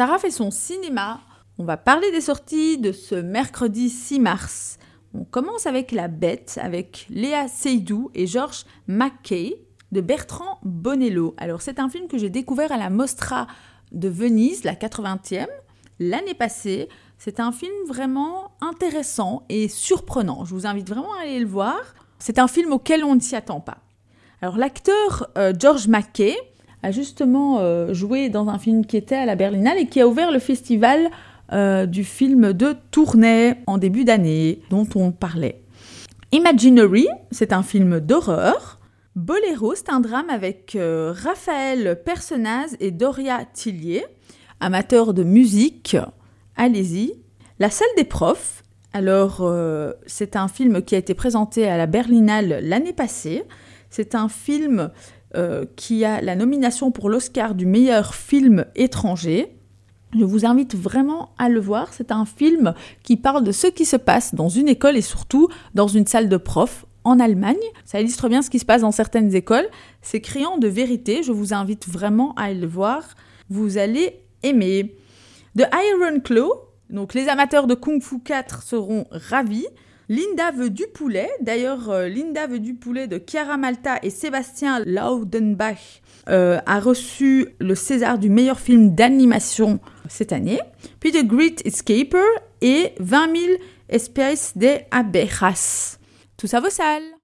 Sarah fait son cinéma. On va parler des sorties de ce mercredi 6 mars. On commence avec La Bête, avec Léa Seydoux et Georges McKay de Bertrand Bonello. Alors c'est un film que j'ai découvert à la Mostra de Venise, la 80e, l'année passée. C'est un film vraiment intéressant et surprenant. Je vous invite vraiment à aller le voir. C'est un film auquel on ne s'y attend pas. Alors l'acteur euh, George McKay a justement euh, joué dans un film qui était à la Berlinale et qui a ouvert le festival euh, du film de Tournai en début d'année dont on parlait. Imaginary, c'est un film d'horreur. Boléro, c'est un drame avec Raphaël Personnaz et Doria Tillier. Amateurs de musique, allez-y. La salle des profs, alors c'est un film qui a été présenté à la Berlinale l'année passée. C'est un film euh, qui a la nomination pour l'Oscar du meilleur film étranger. Je vous invite vraiment à le voir. C'est un film qui parle de ce qui se passe dans une école et surtout dans une salle de prof en Allemagne. Ça illustre bien ce qui se passe dans certaines écoles. C'est criant de vérité. Je vous invite vraiment à le voir. Vous allez aimer. The Iron Claw. Donc les amateurs de Kung Fu 4 seront ravis. Linda veut du poulet. D'ailleurs, euh, Linda veut du poulet de Chiara Malta et Sébastien Laudenbach euh, a reçu le César du meilleur film d'animation cette année. Puis The Great Escaper et 20 000 espèces de abejas. Tout ça vaut sale.